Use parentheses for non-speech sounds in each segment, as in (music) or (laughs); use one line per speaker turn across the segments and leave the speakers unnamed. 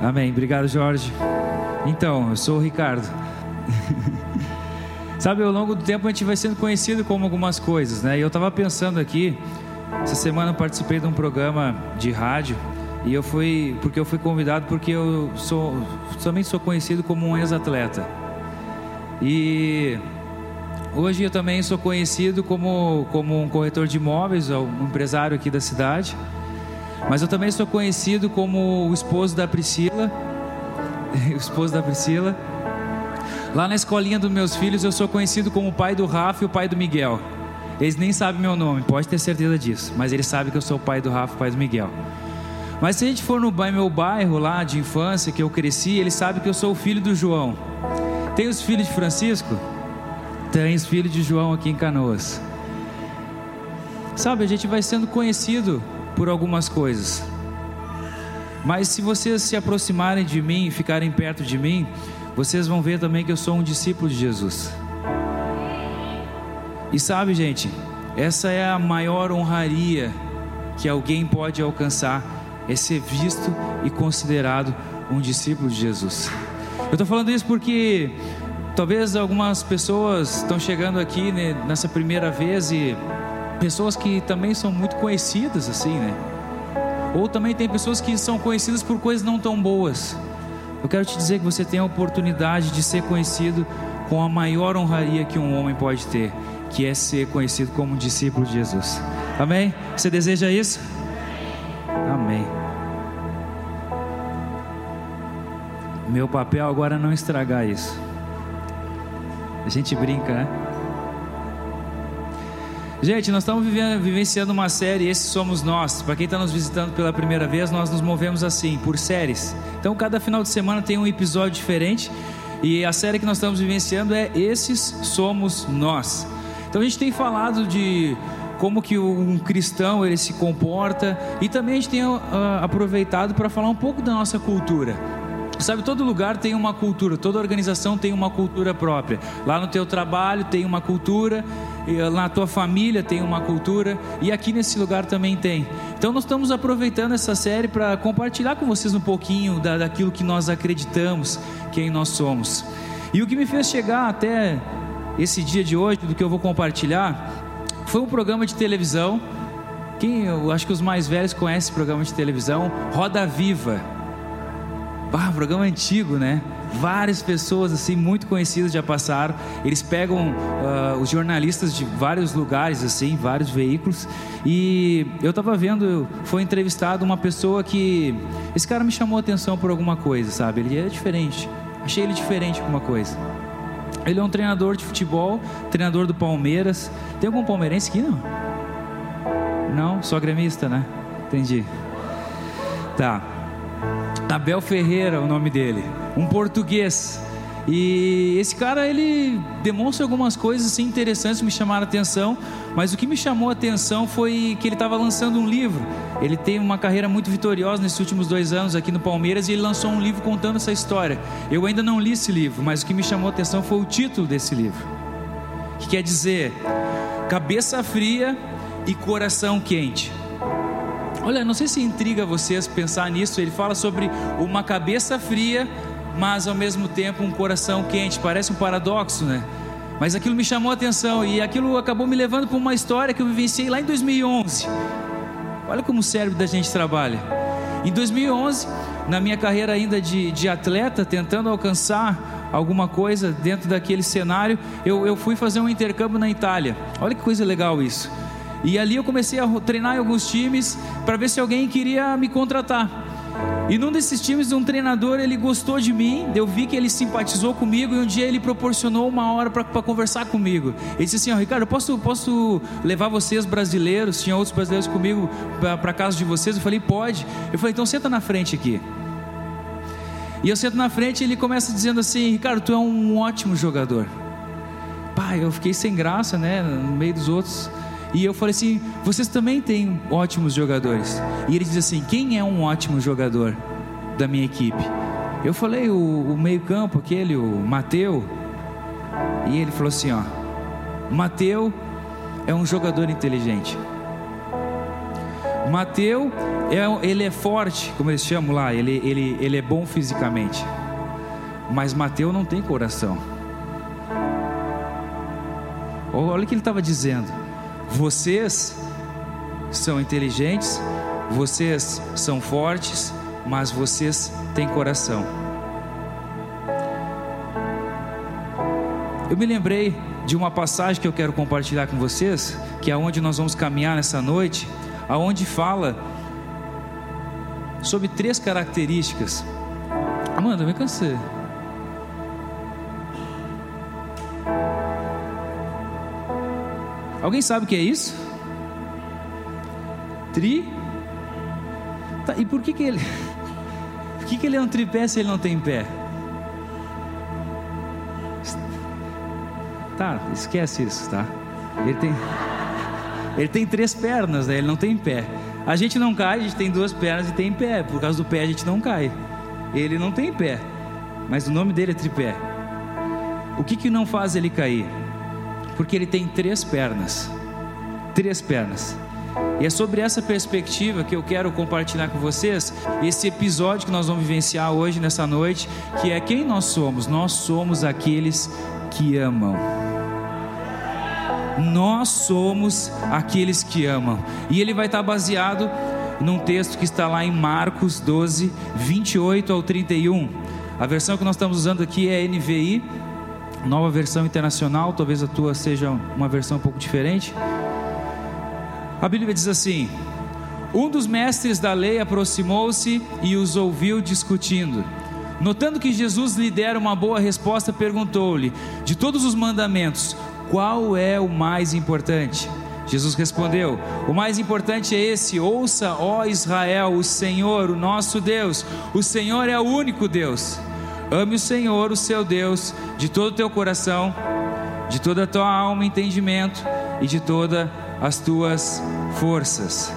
Amém. Obrigado, Jorge. Então, eu sou o Ricardo. (laughs) Sabe, ao longo do tempo a gente vai sendo conhecido como algumas coisas, né? E eu estava pensando aqui, essa semana eu participei de um programa de rádio e eu fui, porque eu fui convidado porque eu sou, somente sou conhecido como um ex-atleta. E hoje eu também sou conhecido como, como um corretor de imóveis, um empresário aqui da cidade. Mas eu também sou conhecido como o esposo da Priscila, (laughs) o esposo da Priscila. Lá na escolinha dos meus filhos eu sou conhecido como o pai do Rafa e o pai do Miguel. Eles nem sabem meu nome, pode ter certeza disso, mas eles sabem que eu sou o pai do Rafa e o pai do Miguel. Mas se a gente for no meu bairro lá de infância que eu cresci, eles sabem que eu sou o filho do João. Tem os filhos de Francisco? Tem os filhos de João aqui em Canoas. Sabe, a gente vai sendo conhecido por algumas coisas. Mas se vocês se aproximarem de mim e ficarem perto de mim, vocês vão ver também que eu sou um discípulo de Jesus. E sabe, gente, essa é a maior honraria que alguém pode alcançar, é ser visto e considerado um discípulo de Jesus. Eu estou falando isso porque talvez algumas pessoas estão chegando aqui né, nessa primeira vez e pessoas que também são muito conhecidas assim, né? Ou também tem pessoas que são conhecidas por coisas não tão boas. Eu quero te dizer que você tem a oportunidade de ser conhecido com a maior honraria que um homem pode ter, que é ser conhecido como um discípulo de Jesus. Amém? Você deseja isso? Amém. Meu papel agora é não estragar isso. A gente brinca, né? Gente, nós estamos vivenciando uma série, esse somos nós. Para quem está nos visitando pela primeira vez, nós nos movemos assim, por séries. Então, cada final de semana tem um episódio diferente. E a série que nós estamos vivenciando é Esses Somos Nós. Então, a gente tem falado de como que um cristão ele se comporta e também a gente tem uh, aproveitado para falar um pouco da nossa cultura. Sabe, todo lugar tem uma cultura, toda organização tem uma cultura própria. Lá no teu trabalho tem uma cultura, na tua família tem uma cultura e aqui nesse lugar também tem. Então nós estamos aproveitando essa série para compartilhar com vocês um pouquinho da, daquilo que nós acreditamos, quem nós somos. E o que me fez chegar até esse dia de hoje, do que eu vou compartilhar, foi um programa de televisão. Quem, eu acho que os mais velhos conhecem esse programa de televisão, Roda Viva. Ah, programa antigo, né? Várias pessoas assim muito conhecidas já passaram. Eles pegam uh, os jornalistas de vários lugares assim, vários veículos. E eu estava vendo, foi entrevistado uma pessoa que esse cara me chamou a atenção por alguma coisa, sabe? Ele é diferente. Achei ele diferente por uma coisa. Ele é um treinador de futebol, treinador do Palmeiras. Tem algum palmeirense aqui não? Não, só gremista, né? Entendi. Tá. Abel Ferreira, o nome dele, um português. E esse cara ele demonstra algumas coisas assim, interessantes me chamaram a atenção, mas o que me chamou a atenção foi que ele estava lançando um livro. Ele tem uma carreira muito vitoriosa nesses últimos dois anos aqui no Palmeiras e ele lançou um livro contando essa história. Eu ainda não li esse livro, mas o que me chamou a atenção foi o título desse livro, que quer dizer cabeça fria e coração quente. Olha, não sei se intriga vocês pensar nisso. Ele fala sobre uma cabeça fria, mas ao mesmo tempo um coração quente. Parece um paradoxo, né? Mas aquilo me chamou a atenção e aquilo acabou me levando para uma história que eu vivenciei lá em 2011. Olha como o cérebro da gente trabalha. Em 2011, na minha carreira ainda de, de atleta, tentando alcançar alguma coisa dentro daquele cenário, eu, eu fui fazer um intercâmbio na Itália. Olha que coisa legal isso. E ali eu comecei a treinar em alguns times para ver se alguém queria me contratar. E num desses times, um treinador, ele gostou de mim, eu vi que ele simpatizou comigo e um dia ele proporcionou uma hora para conversar comigo. Ele disse assim, oh, Ricardo, posso, posso levar vocês brasileiros, tinha outros brasileiros comigo para casa de vocês? Eu falei, pode. Eu falei, então senta na frente aqui. E eu sento na frente e ele começa dizendo assim, Ricardo, tu é um ótimo jogador. Pai, eu fiquei sem graça, né, no meio dos outros. E eu falei assim: vocês também têm ótimos jogadores. E ele diz assim: quem é um ótimo jogador da minha equipe? Eu falei: o, o meio-campo, aquele, o Mateu. E ele falou assim: ó, Mateu é um jogador inteligente. Mateu, é, ele é forte, como eles chamam lá, ele, ele, ele é bom fisicamente. Mas Mateu não tem coração. Olha o que ele estava dizendo. Vocês são inteligentes, vocês são fortes, mas vocês têm coração. Eu me lembrei de uma passagem que eu quero compartilhar com vocês, que é onde nós vamos caminhar nessa noite, aonde fala sobre três características. Amanda, me cansei. Alguém sabe o que é isso? Tri? Tá, e por que, que ele. (laughs) Por que, que ele é um tripé se ele não tem pé? Tá, esquece isso, tá? Ele tem. (laughs) Ele tem três pernas, né? Ele não tem pé. A gente não cai, a gente tem duas pernas e tem pé. Por causa do pé a gente não cai. Ele não tem pé. Mas o nome dele é tripé. O que que não faz ele cair? Porque ele tem três pernas. Três pernas. E é sobre essa perspectiva que eu quero compartilhar com vocês esse episódio que nós vamos vivenciar hoje, nessa noite, que é quem nós somos. Nós somos aqueles que amam. Nós somos aqueles que amam. E ele vai estar baseado num texto que está lá em Marcos 12, 28 ao 31. A versão que nós estamos usando aqui é NVI nova versão internacional, talvez a tua seja uma versão um pouco diferente. A Bíblia diz assim: Um dos mestres da lei aproximou-se e os ouviu discutindo. Notando que Jesus lhe dera uma boa resposta, perguntou-lhe: De todos os mandamentos, qual é o mais importante? Jesus respondeu: O mais importante é esse: Ouça, ó Israel, o Senhor, o nosso Deus. O Senhor é o único Deus. Ame o Senhor, o seu Deus, de todo o teu coração, de toda a tua alma, entendimento e de todas as tuas forças.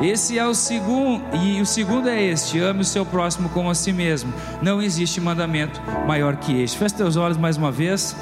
Esse é o segundo, e o segundo é este: ame o seu próximo como a si mesmo. Não existe mandamento maior que este. Feche teus olhos mais uma vez.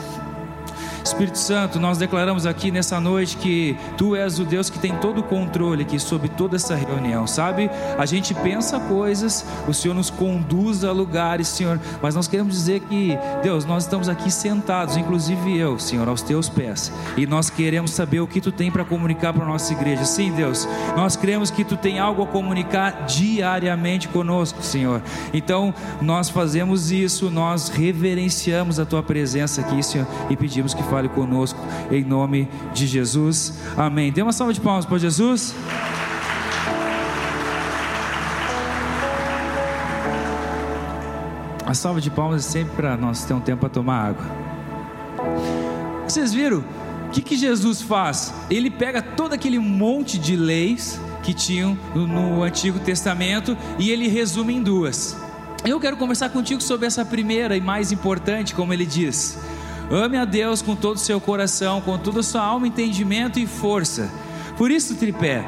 Espírito Santo, nós declaramos aqui nessa noite que Tu és o Deus que tem todo o controle aqui sobre toda essa reunião, sabe? A gente pensa coisas, o Senhor nos conduz a lugares, Senhor, mas nós queremos dizer que, Deus, nós estamos aqui sentados, inclusive eu, Senhor, aos Teus pés, e nós queremos saber o que Tu tem para comunicar para a nossa igreja. Sim, Deus, nós cremos que Tu tem algo a comunicar diariamente conosco, Senhor. Então, nós fazemos isso, nós reverenciamos a Tua presença aqui, Senhor, e pedimos que fale conosco em nome de Jesus. Amém. Dê uma salva de palmas para Jesus. A salva de palmas é sempre para nós ter um tempo para tomar água. Vocês viram? O que, que Jesus faz? Ele pega todo aquele monte de leis que tinham no Antigo Testamento e ele resume em duas. Eu quero conversar contigo sobre essa primeira e mais importante, como ele diz. Ame a Deus com todo o seu coração, com toda a sua alma, entendimento e força. Por isso, tripé.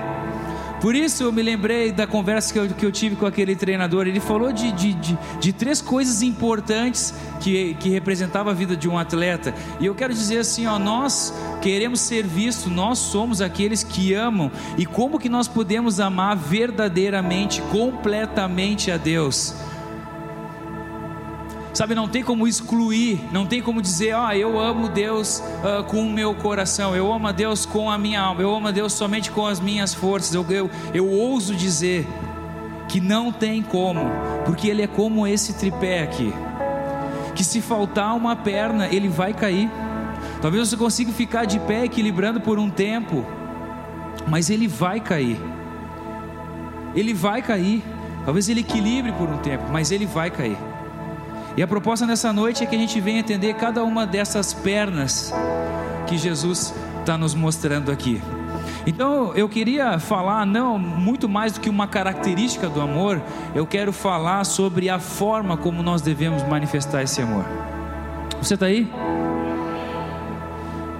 Por isso eu me lembrei da conversa que eu, que eu tive com aquele treinador. Ele falou de, de, de, de três coisas importantes que, que representavam a vida de um atleta. E eu quero dizer assim: ó, nós queremos ser vistos, nós somos aqueles que amam. E como que nós podemos amar verdadeiramente, completamente a Deus? Sabe, não tem como excluir, não tem como dizer, ó, oh, eu amo Deus uh, com o meu coração, eu amo a Deus com a minha alma, eu amo a Deus somente com as minhas forças. Eu, eu, eu ouso dizer que não tem como, porque Ele é como esse tripé aqui, que se faltar uma perna, ele vai cair. Talvez você consiga ficar de pé equilibrando por um tempo, mas ele vai cair. Ele vai cair. Talvez ele equilibre por um tempo, mas ele vai cair. E a proposta nessa noite é que a gente venha entender cada uma dessas pernas que Jesus está nos mostrando aqui. Então eu queria falar, não muito mais do que uma característica do amor, eu quero falar sobre a forma como nós devemos manifestar esse amor. Você está aí?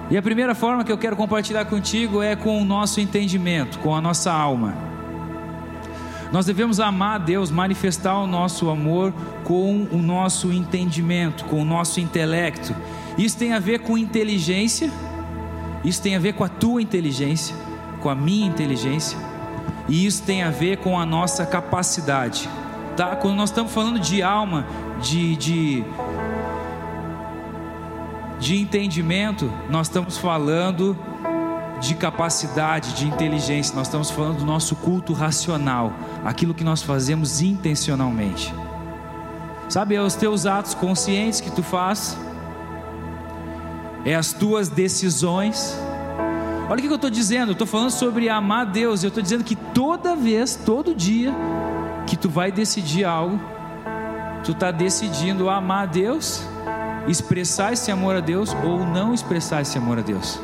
E a primeira forma que eu quero compartilhar contigo é com o nosso entendimento, com a nossa alma. Nós devemos amar a Deus, manifestar o nosso amor com o nosso entendimento, com o nosso intelecto. Isso tem a ver com inteligência, isso tem a ver com a tua inteligência, com a minha inteligência, e isso tem a ver com a nossa capacidade. Tá? Quando nós estamos falando de alma, de, de, de entendimento, nós estamos falando de capacidade, de inteligência, nós estamos falando do nosso culto racional, aquilo que nós fazemos intencionalmente. Sabe, é os teus atos conscientes que tu faz, é as tuas decisões. Olha o que eu estou dizendo, eu estou falando sobre amar Deus, eu estou dizendo que toda vez, todo dia, que tu vai decidir algo, tu está decidindo amar Deus, expressar esse amor a Deus ou não expressar esse amor a Deus.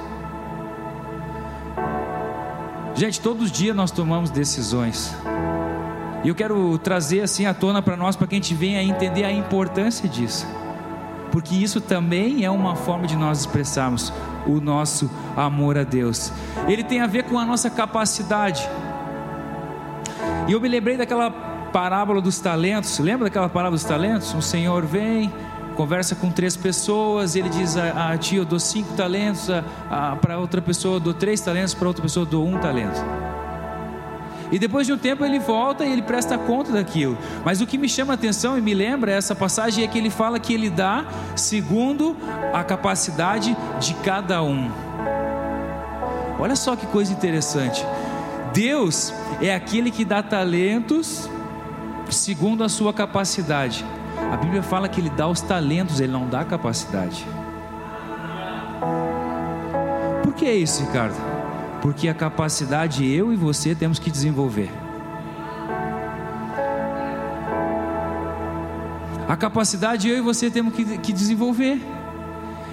Gente, todos os dias nós tomamos decisões. E eu quero trazer assim à tona para nós, para que a gente venha entender a importância disso. Porque isso também é uma forma de nós expressarmos o nosso amor a Deus. Ele tem a ver com a nossa capacidade. E eu me lembrei daquela parábola dos talentos. Lembra daquela parábola dos talentos? Um senhor vem, conversa com três pessoas, ele diz a, a ti eu dou cinco talentos, para outra pessoa eu dou três talentos, para outra pessoa eu dou um talento. E depois de um tempo ele volta e ele presta conta daquilo. Mas o que me chama a atenção e me lembra essa passagem é que ele fala que ele dá segundo a capacidade de cada um. Olha só que coisa interessante. Deus é aquele que dá talentos segundo a sua capacidade. A Bíblia fala que ele dá os talentos, ele não dá a capacidade. Por que isso, Ricardo? Porque a capacidade eu e você temos que desenvolver. A capacidade eu e você temos que, que desenvolver.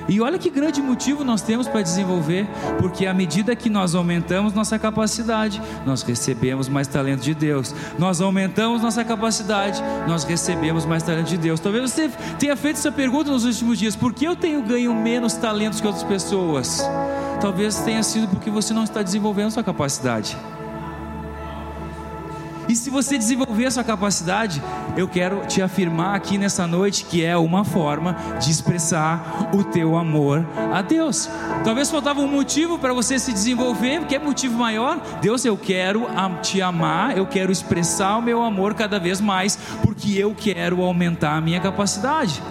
E olha que grande motivo nós temos para desenvolver, porque à medida que nós aumentamos nossa capacidade, nós recebemos mais talento de Deus. Nós aumentamos nossa capacidade, nós recebemos mais talento de Deus. Talvez você tenha feito essa pergunta nos últimos dias: por que eu tenho ganho menos talentos que outras pessoas? Talvez tenha sido porque você não está desenvolvendo sua capacidade. E se você desenvolver essa capacidade, eu quero te afirmar aqui nessa noite que é uma forma de expressar o teu amor a Deus. Talvez faltava um motivo para você se desenvolver, que é motivo maior? Deus, eu quero te amar, eu quero expressar o meu amor cada vez mais, porque eu quero aumentar a minha capacidade.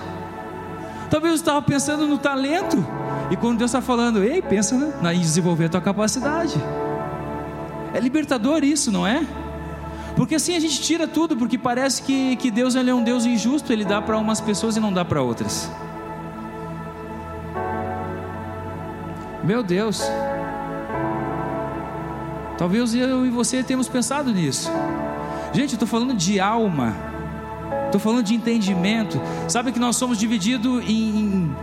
Talvez você estava pensando no talento, e quando Deus está falando, ei, pensa em desenvolver a tua capacidade. É libertador isso, não é? Porque assim a gente tira tudo, porque parece que, que Deus ele é um Deus injusto, ele dá para umas pessoas e não dá para outras. Meu Deus. Talvez eu e você temos pensado nisso. Gente, eu estou falando de alma. Estou falando de entendimento. Sabe que nós somos divididos em,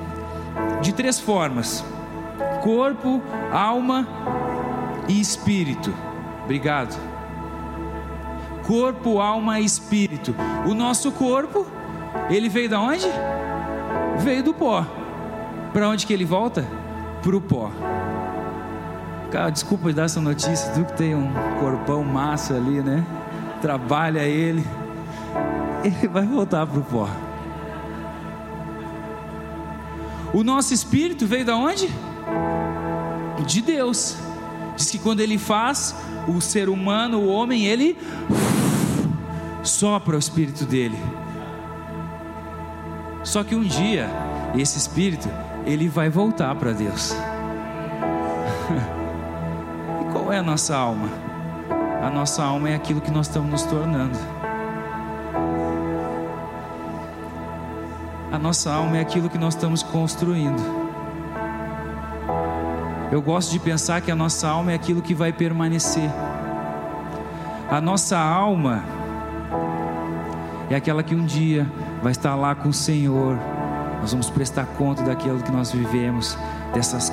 de três formas: corpo, alma e espírito. Obrigado corpo, alma e espírito. O nosso corpo, ele veio da onde? Veio do pó. Para onde que ele volta? Para o pó. Cara, desculpa dar essa notícia, tu que tem um corpão massa ali, né? Trabalha ele, ele vai voltar para o pó. O nosso espírito veio da onde? De Deus. Diz que quando ele faz, o ser humano, o homem, ele sopra o espírito dele. Só que um dia esse espírito ele vai voltar para Deus. (laughs) e qual é a nossa alma? A nossa alma é aquilo que nós estamos nos tornando. A nossa alma é aquilo que nós estamos construindo. Eu gosto de pensar que a nossa alma é aquilo que vai permanecer. A nossa alma é aquela que um dia vai estar lá com o Senhor. Nós vamos prestar conta daquilo que nós vivemos, dessas,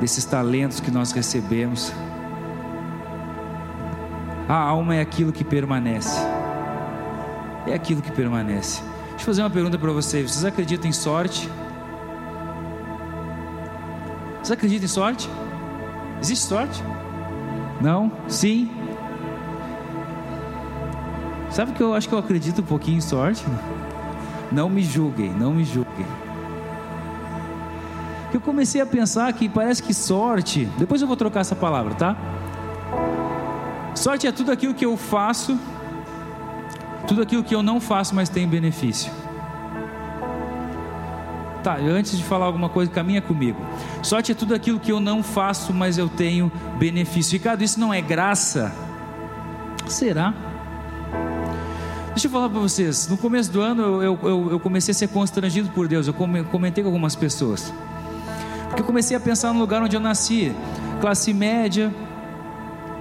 desses talentos que nós recebemos. A alma é aquilo que permanece. É aquilo que permanece. Deixa eu fazer uma pergunta para vocês. Vocês acreditam em sorte? Você acredita em sorte? Existe sorte? Não? Sim? Sabe que eu acho que eu acredito um pouquinho em sorte? Não me julguem, não me julguem. Eu comecei a pensar que parece que sorte, depois eu vou trocar essa palavra, tá? Sorte é tudo aquilo que eu faço, tudo aquilo que eu não faço, mas tem benefício. Tá, antes de falar alguma coisa, caminha comigo. Sorte é tudo aquilo que eu não faço, mas eu tenho benefício. Ricardo, isso não é graça? Será? Deixa eu falar para vocês. No começo do ano eu, eu, eu, comecei a ser constrangido por Deus. Eu comentei com algumas pessoas. Porque eu comecei a pensar no lugar onde eu nasci. Classe média.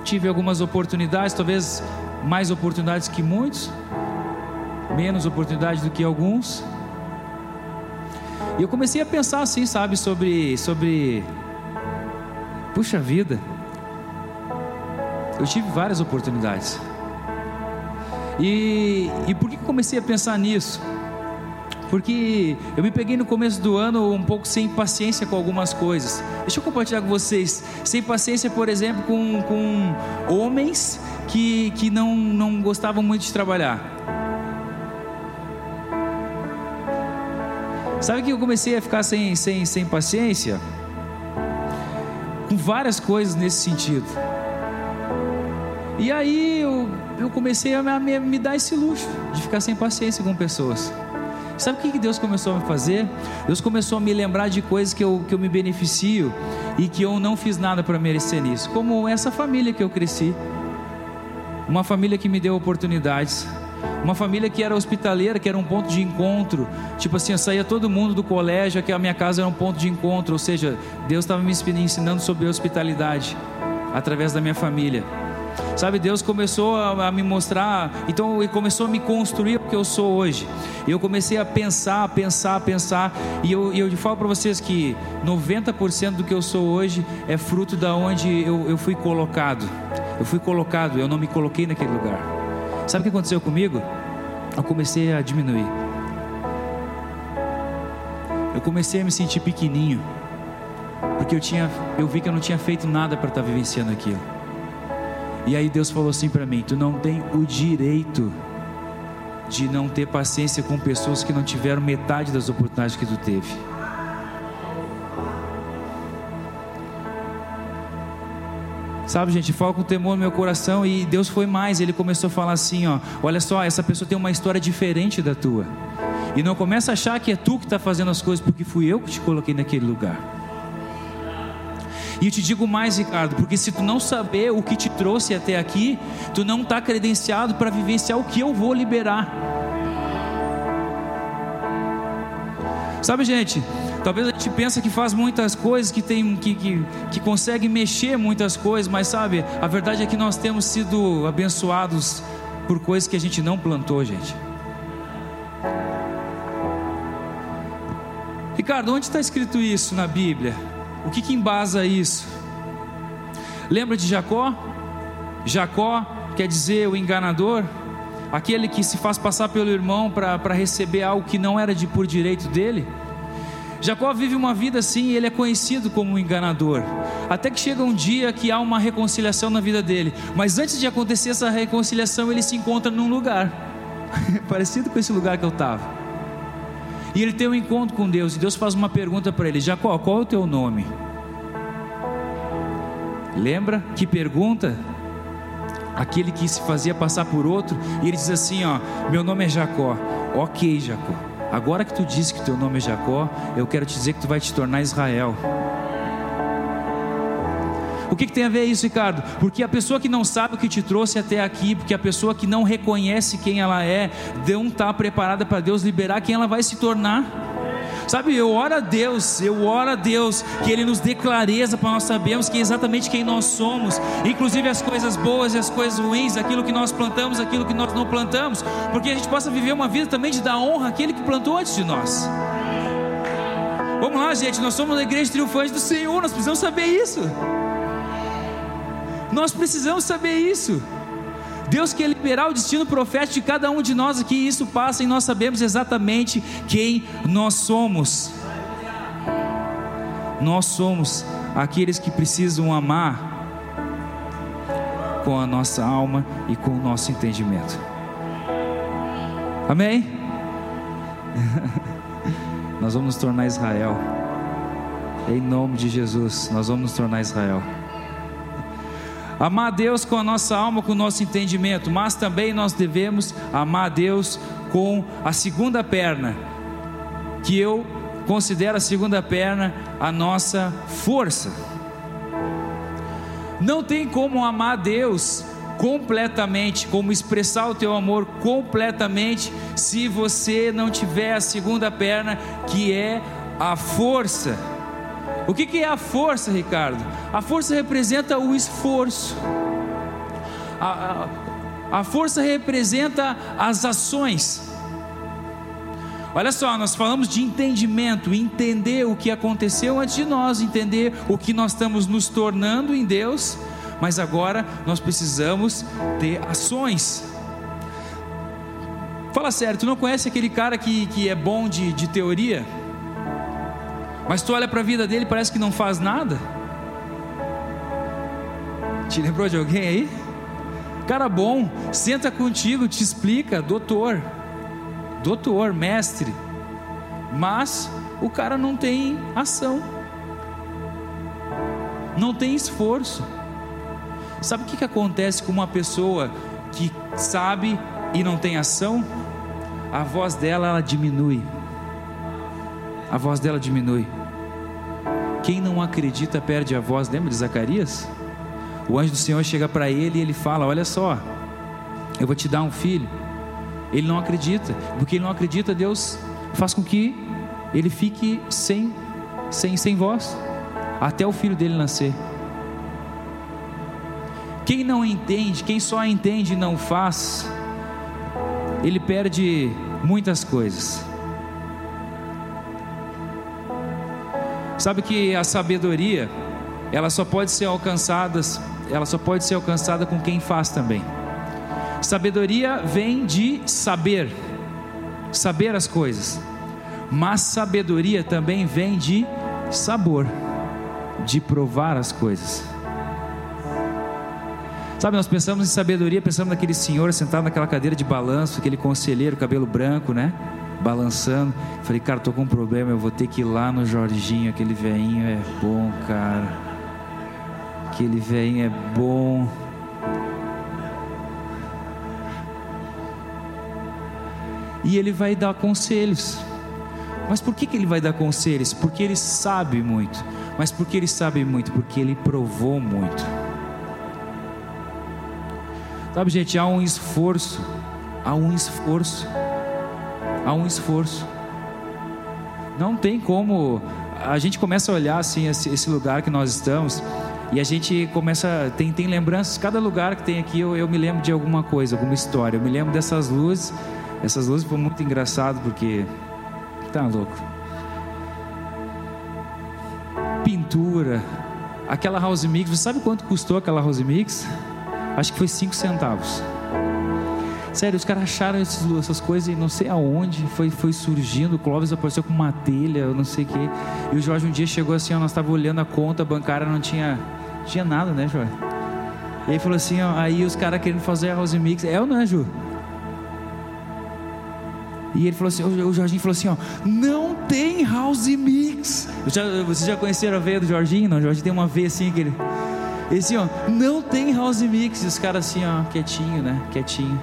Tive algumas oportunidades, talvez mais oportunidades que muitos. Menos oportunidades do que alguns. E eu comecei a pensar assim, sabe, sobre, sobre, puxa vida, eu tive várias oportunidades. E, e por que comecei a pensar nisso? Porque eu me peguei no começo do ano um pouco sem paciência com algumas coisas. Deixa eu compartilhar com vocês. Sem paciência, por exemplo, com, com homens que, que não, não gostavam muito de trabalhar. Sabe que eu comecei a ficar sem, sem, sem paciência? Com várias coisas nesse sentido. E aí eu, eu comecei a me, me dar esse luxo de ficar sem paciência com pessoas. Sabe o que Deus começou a me fazer? Deus começou a me lembrar de coisas que eu, que eu me beneficio e que eu não fiz nada para merecer nisso. Como essa família que eu cresci. Uma família que me deu oportunidades uma família que era hospitaleira, que era um ponto de encontro. Tipo assim, eu saía todo mundo do colégio, que a minha casa era um ponto de encontro. Ou seja, Deus estava me ensinando sobre hospitalidade através da minha família. Sabe, Deus começou a, a me mostrar, então Ele começou a me construir o que eu sou hoje. E eu comecei a pensar, pensar, pensar. E eu, eu falo para vocês que 90% do que eu sou hoje é fruto da onde eu, eu fui colocado. Eu fui colocado, eu não me coloquei naquele lugar. Sabe o que aconteceu comigo? Eu comecei a diminuir. Eu comecei a me sentir pequenininho, porque eu tinha, eu vi que eu não tinha feito nada para estar tá vivenciando aquilo. E aí Deus falou assim para mim: Tu não tem o direito de não ter paciência com pessoas que não tiveram metade das oportunidades que tu teve. Sabe, gente, fala com temor no meu coração e Deus foi mais. Ele começou a falar assim: ó, olha só, essa pessoa tem uma história diferente da tua. E não começa a achar que é tu que está fazendo as coisas, porque fui eu que te coloquei naquele lugar. E eu te digo mais, Ricardo, porque se tu não saber o que te trouxe até aqui, tu não está credenciado para vivenciar o que eu vou liberar. Sabe, gente, Talvez a gente pense que faz muitas coisas, que, tem, que, que, que consegue mexer muitas coisas, mas sabe, a verdade é que nós temos sido abençoados por coisas que a gente não plantou, gente. Ricardo, onde está escrito isso na Bíblia? O que, que embasa isso? Lembra de Jacó? Jacó quer dizer o enganador, aquele que se faz passar pelo irmão para receber algo que não era de por direito dele. Jacó vive uma vida assim e ele é conhecido como um enganador. Até que chega um dia que há uma reconciliação na vida dele. Mas antes de acontecer essa reconciliação, ele se encontra num lugar (laughs) parecido com esse lugar que eu estava. E ele tem um encontro com Deus. E Deus faz uma pergunta para ele: Jacó, qual é o teu nome? Lembra que pergunta? Aquele que se fazia passar por outro. E ele diz assim: Ó, meu nome é Jacó. Ok, Jacó. Agora que tu disse que teu nome é Jacó, eu quero te dizer que tu vai te tornar Israel. Que, que, tem a ver isso, Ricardo? Porque a pessoa que não sabe o que te trouxe até aqui, porque a pessoa que não reconhece quem ela é, não está preparada para Deus liberar quem ela vai se tornar. Sabe, eu oro a Deus, eu oro a Deus que Ele nos dê clareza para nós sabermos que é exatamente quem nós somos, inclusive as coisas boas e as coisas ruins, aquilo que nós plantamos, aquilo que nós não plantamos, porque a gente possa viver uma vida também de dar honra àquele que plantou antes de nós. Vamos lá, gente, nós somos a igreja triunfante do Senhor, nós precisamos saber isso. Nós precisamos saber isso. Deus quer liberar o destino profético de cada um de nós aqui, e isso passa e nós sabemos exatamente quem nós somos. Nós somos aqueles que precisam amar com a nossa alma e com o nosso entendimento. Amém? (laughs) nós vamos nos tornar Israel. Em nome de Jesus, nós vamos nos tornar Israel. Amar a Deus com a nossa alma, com o nosso entendimento, mas também nós devemos amar a Deus com a segunda perna, que eu considero a segunda perna a nossa força. Não tem como amar a Deus completamente, como expressar o teu amor completamente, se você não tiver a segunda perna, que é a força. O que, que é a força, Ricardo? A força representa o esforço. A, a, a força representa as ações. Olha só, nós falamos de entendimento, entender o que aconteceu antes de nós, entender o que nós estamos nos tornando em Deus, mas agora nós precisamos ter ações. Fala sério, tu não conhece aquele cara que, que é bom de, de teoria? Mas tu olha para a vida dele parece que não faz nada? Te lembrou de alguém aí? Cara bom, senta contigo, te explica, doutor doutor, mestre, mas o cara não tem ação, não tem esforço. Sabe o que, que acontece com uma pessoa que sabe e não tem ação? A voz dela ela diminui. A voz dela diminui. Quem não acredita perde a voz. Lembra de Zacarias? O anjo do Senhor chega para ele e ele fala: Olha só, eu vou te dar um filho. Ele não acredita, porque ele não acredita, Deus faz com que ele fique sem, sem, sem voz, até o filho dele nascer. Quem não entende, quem só entende e não faz, ele perde muitas coisas. Sabe que a sabedoria, ela só pode ser alcançada, ela só pode ser alcançada com quem faz também. Sabedoria vem de saber, saber as coisas, mas sabedoria também vem de sabor, de provar as coisas. Sabe, nós pensamos em sabedoria, pensamos naquele senhor sentado naquela cadeira de balanço, aquele conselheiro, cabelo branco, né? Balançando. Falei, cara, tô com um problema, eu vou ter que ir lá no Jorginho, aquele veinho é bom, cara. Aquele veinho é bom. e ele vai dar conselhos. Mas por que, que ele vai dar conselhos? Porque ele sabe muito. Mas por que ele sabe muito? Porque ele provou muito. Sabe, gente, há um esforço, há um esforço, há um esforço. Não tem como. A gente começa a olhar assim esse, lugar que nós estamos e a gente começa tem tem lembranças. Cada lugar que tem aqui eu, eu me lembro de alguma coisa, alguma história. Eu me lembro dessas luzes essas luzes foi muito engraçado porque tá louco. Pintura, aquela house mix, você sabe quanto custou aquela house mix? Acho que foi 5 centavos. Sério, os caras acharam esses, essas coisas e não sei aonde foi, foi surgindo. O Clóvis apareceu com uma telha, eu não sei o quê. E o Jorge um dia chegou assim, ó, nós estávamos olhando a conta bancária, não tinha, tinha nada, né, Jorge? E aí falou assim, ó, aí os caras querendo fazer a house mix. É ou não é, Ju? E ele falou assim, o Jorginho falou assim, ó, não tem house mix. Já, vocês já conheceram a veia do Jorginho? Não, o Jorginho tem uma veia assim que ele, ele assim, ó, não tem house mix. E os caras assim, ó, quietinho, né? Quietinho.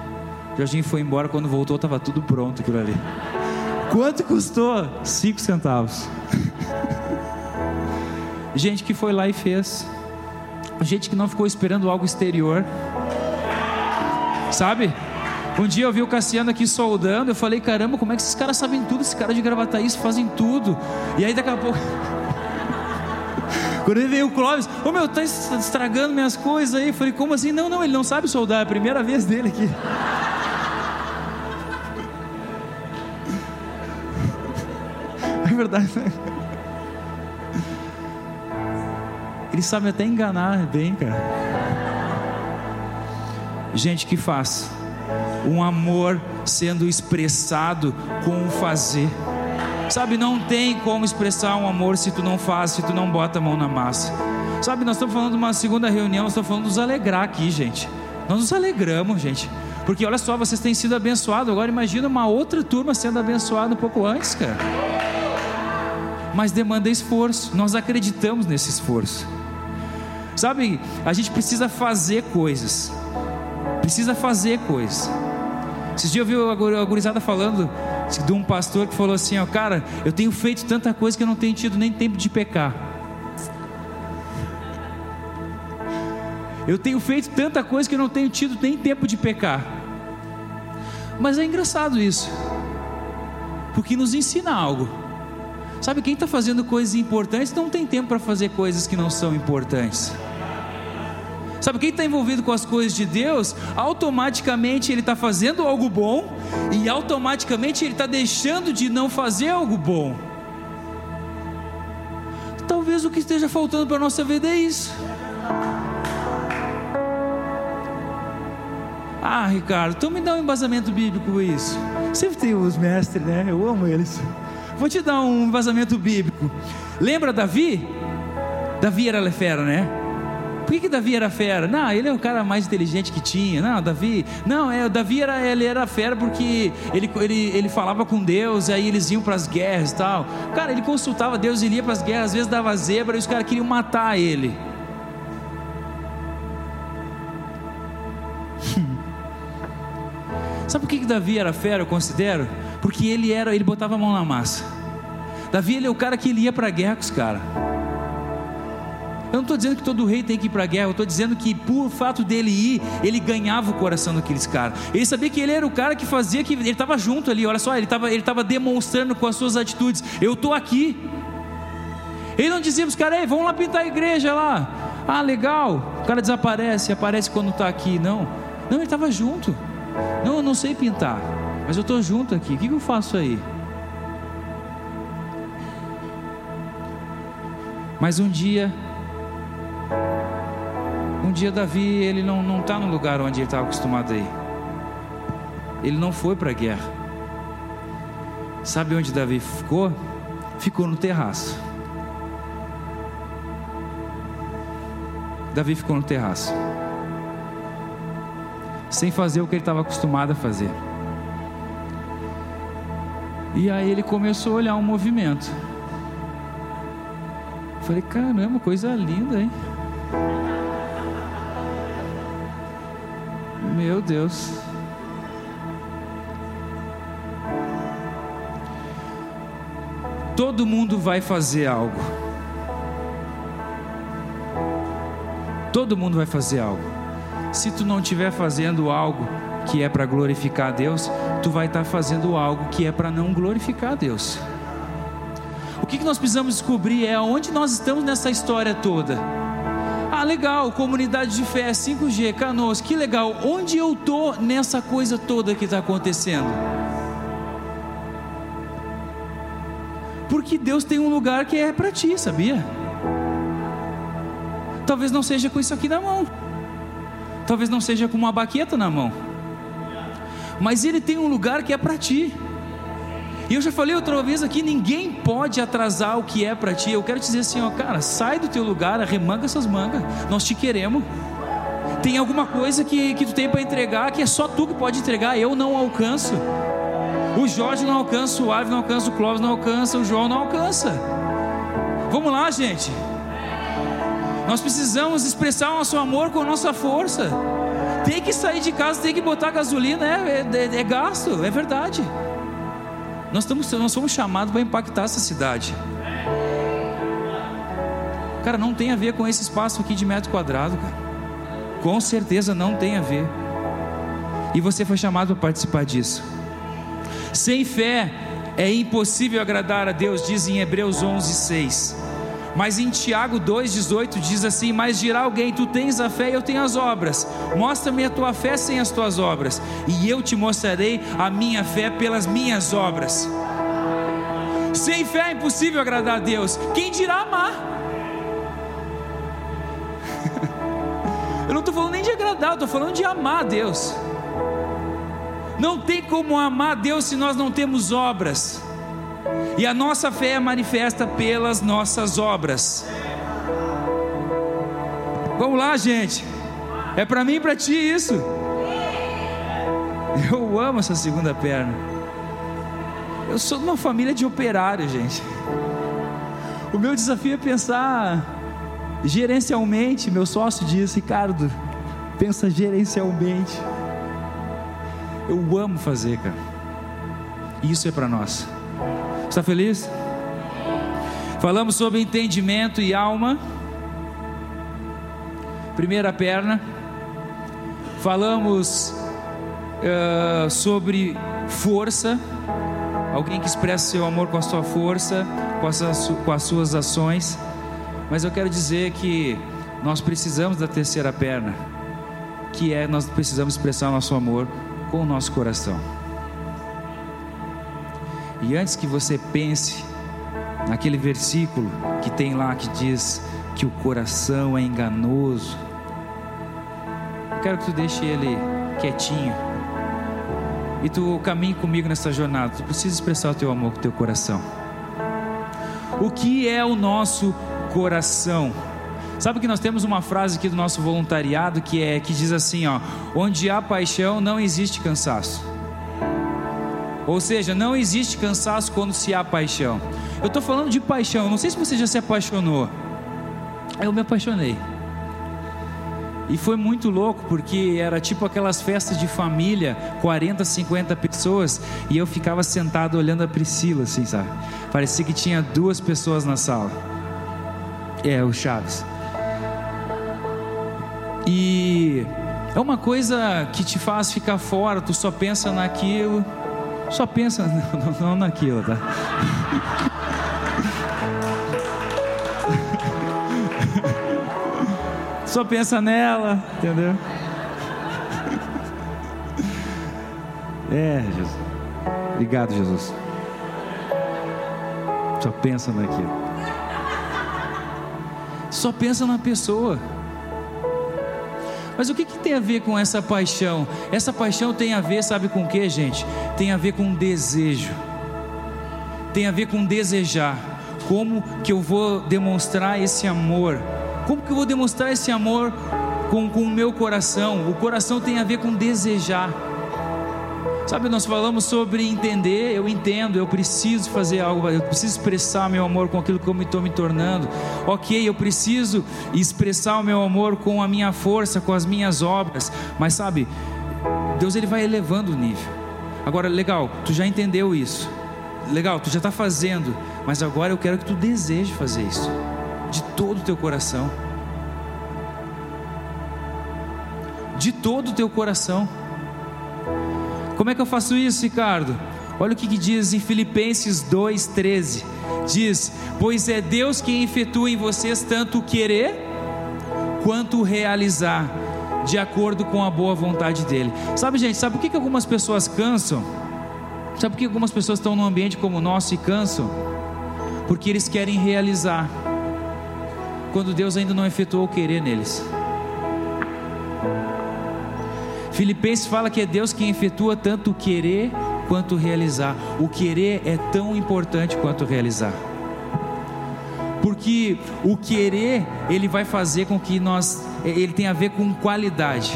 Jorginho foi embora, quando voltou tava tudo pronto aquilo ali. Quanto custou? Cinco centavos. (laughs) Gente que foi lá e fez. Gente que não ficou esperando algo exterior. Sabe? Um dia eu vi o Cassiano aqui soldando, eu falei, caramba, como é que esses caras sabem tudo? Esses caras de Gravataí fazem tudo. E aí daqui a pouco. (laughs) Quando ele veio o Clóvis, ô oh, meu, tá estragando minhas coisas aí. Eu falei, como assim? Não, não, ele não sabe soldar, é a primeira vez dele aqui. Verdade, né? Ele sabe até enganar bem, cara. Gente que faz um amor sendo expressado com o fazer. Sabe, não tem como expressar um amor se tu não faz, se tu não bota a mão na massa. Sabe, nós estamos falando de uma segunda reunião, nós estamos falando de nos alegrar aqui, gente. Nós nos alegramos, gente. Porque olha só, vocês têm sido abençoados. Agora imagina uma outra turma sendo abençoada um pouco antes, cara. Mas demanda esforço. Nós acreditamos nesse esforço. Sabe, a gente precisa fazer coisas. Precisa fazer coisas. Esses dias eu vi a gurizada falando de um pastor que falou assim: ó, cara, eu tenho feito tanta coisa que eu não tenho tido nem tempo de pecar. Eu tenho feito tanta coisa que eu não tenho tido nem tempo de pecar. Mas é engraçado isso, porque nos ensina algo. Sabe, quem está fazendo coisas importantes não tem tempo para fazer coisas que não são importantes. Sabe, quem está envolvido com as coisas de Deus, automaticamente ele está fazendo algo bom e automaticamente ele está deixando de não fazer algo bom. Talvez o que esteja faltando para a nossa vida é isso. Ah, Ricardo, então me dá um embasamento bíblico isso. Sempre tem os mestres, né? Eu amo eles. Vou te dar um embasamento bíblico. Lembra Davi? Davi era fera, né? Por que, que Davi era fera? Não, ele é o cara mais inteligente que tinha. Não, Davi. Não, é, Davi era, ele era fera porque ele, ele, ele falava com Deus, aí eles iam para as guerras e tal. Cara, ele consultava Deus, ele ia para as guerras, às vezes dava zebra e os caras queriam matar ele. (laughs) Sabe por que, que Davi era fera, eu considero? Porque ele era, ele botava a mão na massa. Davi ele é o cara que ele ia para a guerra com os caras. Eu não estou dizendo que todo rei tem que ir para a guerra, eu estou dizendo que por fato dele ir, ele ganhava o coração daqueles caras. Ele sabia que ele era o cara que fazia que ele estava junto ali, olha só, ele estava ele tava demonstrando com as suas atitudes: eu estou aqui. Ele não dizia para os caras, vamos lá pintar a igreja lá. Ah, legal. O cara desaparece, aparece quando está aqui. Não, não, ele estava junto. Não, eu não sei pintar, mas eu estou junto aqui. O que, que eu faço aí? Mas um dia, um dia Davi ele não não está no lugar onde ele estava acostumado a ir. Ele não foi para a guerra. Sabe onde Davi ficou? Ficou no terraço. Davi ficou no terraço sem fazer o que ele estava acostumado a fazer. E aí ele começou a olhar um movimento. Falei, caramba, coisa linda, hein? Meu Deus. Todo mundo vai fazer algo. Todo mundo vai fazer algo se tu não estiver fazendo algo que é para glorificar a Deus, tu vai estar tá fazendo algo que é para não glorificar a Deus. O que, nós precisamos descobrir é onde nós estamos nessa história toda. Ah, legal, comunidade de fé, 5G, Canoas, que legal. Onde eu tô nessa coisa toda que está acontecendo? Porque Deus tem um lugar que é para ti, sabia? Talvez não seja com isso aqui na mão. Talvez não seja com uma baqueta na mão, mas ele tem um lugar que é para ti. E eu já falei outra vez aqui: ninguém pode atrasar o que é para ti. Eu quero te dizer assim, ó, cara, sai do teu lugar, arremanga essas mangas, nós te queremos. Tem alguma coisa que, que tu tem para entregar que é só tu que pode entregar, eu não alcanço. O Jorge não alcança, o Ave não alcança, o Clóvis não alcança, o João não alcança. Vamos lá, gente. Nós precisamos expressar o nosso amor com a nossa força. Tem que sair de casa, tem que botar gasolina, é, é, é gasto, é verdade. Nós, estamos, nós somos chamados para impactar essa cidade. Cara, não tem a ver com esse espaço aqui de metro quadrado, cara. Com certeza não tem a ver. E você foi chamado para participar disso. Sem fé é impossível agradar a Deus, diz em Hebreus 11, 6. Mas em Tiago 2,18 diz assim: Mas dirá alguém: Tu tens a fé e eu tenho as obras. Mostra-me a tua fé sem as tuas obras, e eu te mostrarei a minha fé pelas minhas obras. Sem fé é impossível agradar a Deus. Quem dirá amar? (laughs) eu não estou falando nem de agradar, estou falando de amar a Deus. Não tem como amar a Deus se nós não temos obras. E a nossa fé é manifesta pelas nossas obras. Vamos lá, gente. É para mim e para ti isso. Eu amo essa segunda perna. Eu sou de uma família de operários, gente. O meu desafio é pensar gerencialmente. Meu sócio diz, Ricardo, pensa gerencialmente. Eu amo fazer, cara. Isso é para nós. Está feliz? Falamos sobre entendimento e alma. Primeira perna. Falamos uh, sobre força. Alguém que expressa seu amor com a sua força, com as, com as suas ações. Mas eu quero dizer que nós precisamos da terceira perna, que é nós precisamos expressar nosso amor com o nosso coração. E antes que você pense naquele versículo que tem lá que diz que o coração é enganoso, eu quero que tu deixe ele quietinho e tu caminhe comigo nessa jornada. Tu precisa expressar o teu amor com o teu coração. O que é o nosso coração? Sabe que nós temos uma frase aqui do nosso voluntariado que é que diz assim, ó: onde há paixão não existe cansaço. Ou seja, não existe cansaço quando se há paixão. Eu estou falando de paixão. Não sei se você já se apaixonou. Eu me apaixonei. E foi muito louco porque era tipo aquelas festas de família, 40, 50 pessoas, e eu ficava sentado olhando a Priscila, assim, sabe? Parecia que tinha duas pessoas na sala. É, o Chaves. E é uma coisa que te faz ficar fora, tu só pensa naquilo, só pensa, (laughs) não, não naquilo, tá? (laughs) Só pensa nela, entendeu? (laughs) É, Jesus. Obrigado, Jesus. Só pensa naquilo. Só pensa na pessoa. Mas o que, que tem a ver com essa paixão? Essa paixão tem a ver, sabe com o que, gente? Tem a ver com desejo. Tem a ver com desejar. Como que eu vou demonstrar esse amor? Como que eu vou demonstrar esse amor com, com o meu coração? O coração tem a ver com desejar. Sabe, nós falamos sobre entender, eu entendo, eu preciso fazer algo, eu preciso expressar meu amor com aquilo que eu estou me tornando. Ok, eu preciso expressar o meu amor com a minha força, com as minhas obras. Mas sabe, Deus ele vai elevando o nível. Agora, legal, tu já entendeu isso. Legal, tu já está fazendo. Mas agora eu quero que tu deseje fazer isso. De todo o teu coração. De todo o teu coração. Como é que eu faço isso, Ricardo? Olha o que, que diz em Filipenses 2,13: diz: Pois é Deus quem efetua em vocês tanto o querer quanto o realizar, de acordo com a boa vontade dEle. Sabe, gente, sabe por que, que algumas pessoas cansam? Sabe por que algumas pessoas estão num ambiente como o nosso e cansam? Porque eles querem realizar, quando Deus ainda não efetuou o querer neles. Filipenses fala que é Deus quem efetua tanto o querer quanto o realizar. O querer é tão importante quanto o realizar. Porque o querer, ele vai fazer com que nós, ele tem a ver com qualidade.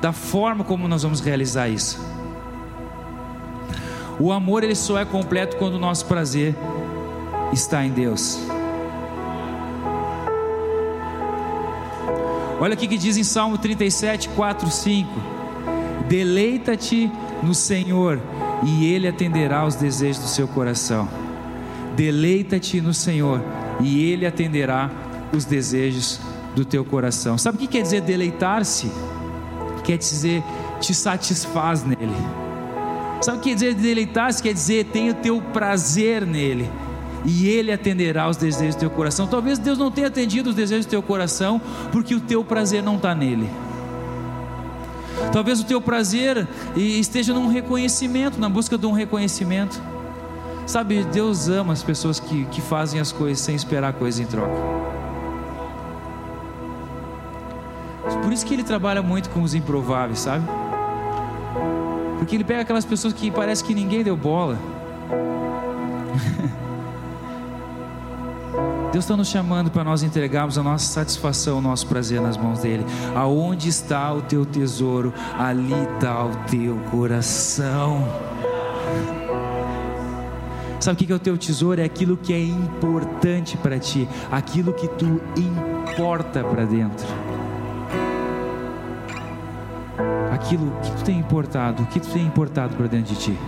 Da forma como nós vamos realizar isso. O amor ele só é completo quando o nosso prazer está em Deus. Olha o que diz em Salmo 37, 4, 5: Deleita-te no Senhor, e Ele atenderá aos desejos do seu coração. Deleita-te no Senhor, e Ele atenderá os desejos do teu coração. Sabe o que quer dizer deleitar-se? Quer dizer te satisfaz nele. Sabe o que quer dizer deleitar-se? Quer dizer tenha o teu prazer nele e Ele atenderá os desejos do teu coração. Talvez Deus não tenha atendido os desejos do teu coração, porque o teu prazer não está nele. Talvez o teu prazer esteja num reconhecimento, na busca de um reconhecimento. Sabe, Deus ama as pessoas que, que fazem as coisas sem esperar coisa em troca. Por isso que Ele trabalha muito com os improváveis, sabe? Porque Ele pega aquelas pessoas que parece que ninguém deu bola. (laughs) Deus está nos chamando para nós entregarmos a nossa satisfação, o nosso prazer nas mãos dele. Aonde está o teu tesouro, ali está o teu coração. Sabe o que é o teu tesouro? É aquilo que é importante para ti, aquilo que tu importa para dentro. Aquilo que tu tem importado, o que tu tem importado para dentro de ti.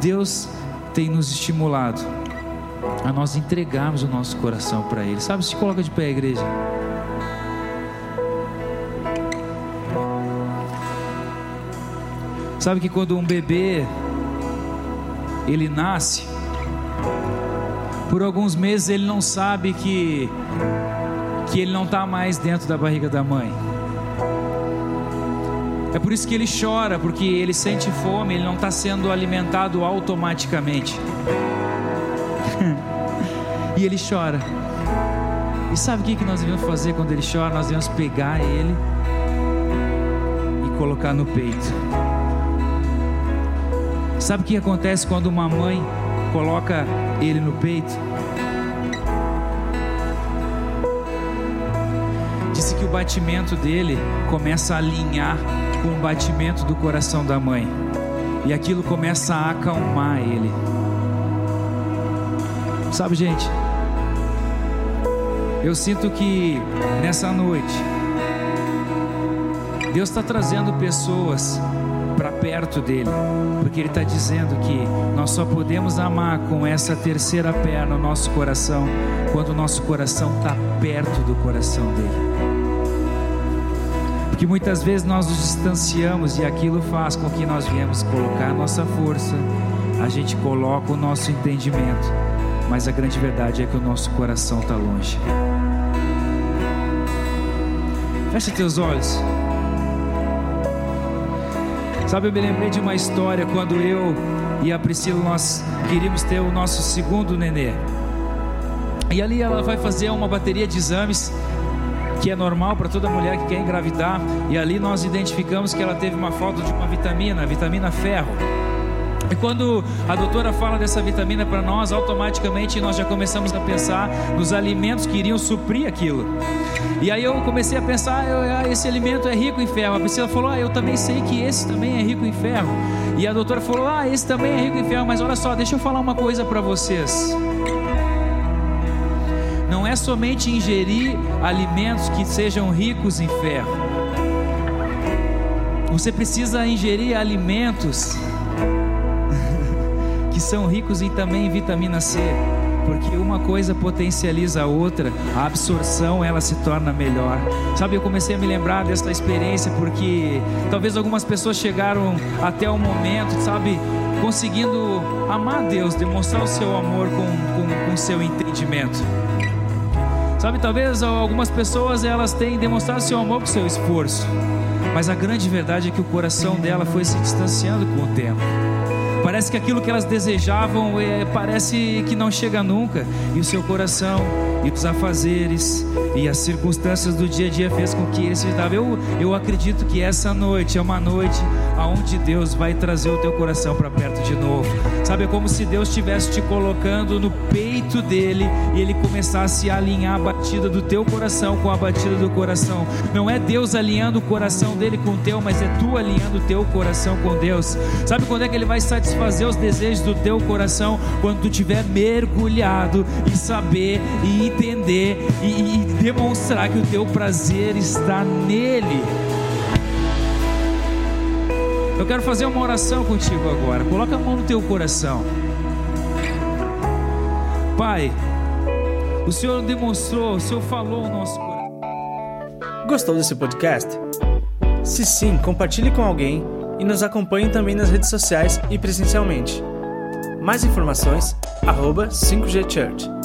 Deus tem nos estimulado a nós entregarmos o nosso coração para Ele. Sabe, se coloca de pé igreja. Sabe que quando um bebê ele nasce, por alguns meses ele não sabe que que ele não está mais dentro da barriga da mãe. É por isso que ele chora, porque ele sente fome, ele não está sendo alimentado automaticamente. (laughs) e ele chora. E sabe o que nós devemos fazer quando ele chora? Nós devemos pegar ele e colocar no peito. Sabe o que acontece quando uma mãe coloca ele no peito? Disse que o batimento dele começa a alinhar com o batimento do coração da mãe. E aquilo começa a acalmar ele. Sabe, gente? Eu sinto que nessa noite Deus está trazendo pessoas para perto dele, porque Ele está dizendo que nós só podemos amar com essa terceira perna no nosso coração quando o nosso coração está perto do coração dele. Porque muitas vezes nós nos distanciamos e aquilo faz com que nós viemos colocar a nossa força, a gente coloca o nosso entendimento, mas a grande verdade é que o nosso coração está longe. Fecha teus olhos. Sabe, eu me lembrei de uma história quando eu e a Priscila nós queríamos ter o nosso segundo nenê. E ali ela vai fazer uma bateria de exames que é normal para toda mulher que quer engravidar, e ali nós identificamos que ela teve uma falta de uma vitamina, vitamina ferro. E quando a doutora fala dessa vitamina para nós, automaticamente nós já começamos a pensar nos alimentos que iriam suprir aquilo. E aí eu comecei a pensar, ah, esse alimento é rico em ferro. A Priscila falou, ah, eu também sei que esse também é rico em ferro. E a doutora falou, ah, esse também é rico em ferro. Mas olha só, deixa eu falar uma coisa para vocês é somente ingerir alimentos que sejam ricos em ferro. Você precisa ingerir alimentos (laughs) que são ricos em também em vitamina C, porque uma coisa potencializa a outra, a absorção ela se torna melhor. Sabe, eu comecei a me lembrar dessa experiência porque talvez algumas pessoas chegaram até o momento, sabe, conseguindo amar Deus, demonstrar o seu amor com, com seu entendimento. Sabe, talvez algumas pessoas elas têm demonstrado seu amor com seu esforço, mas a grande verdade é que o coração dela foi se distanciando com o tempo. Parece que aquilo que elas desejavam é, parece que não chega nunca, e o seu coração e os afazeres e as circunstâncias do dia a dia fez com que esse eu eu acredito que essa noite é uma noite aonde Deus vai trazer o teu coração para perto de novo. Sabe, é como se Deus estivesse te colocando no peito dele e ele começasse a alinhar a batida do teu coração com a batida do coração. Não é Deus alinhando o coração dele com o teu, mas é tu alinhando o teu coração com Deus. Sabe quando é que ele vai satisfazer os desejos do teu coração? Quando tu tiver mergulhado e saber e entender e, e demonstrar que o teu prazer está nele. Eu quero fazer uma oração contigo agora. Coloca a mão no teu coração. Pai, o Senhor demonstrou, o Senhor falou o nosso coração.
Gostou desse podcast? Se sim, compartilhe com alguém e nos acompanhe também nas redes sociais e presencialmente. Mais informações, arroba 5G Church.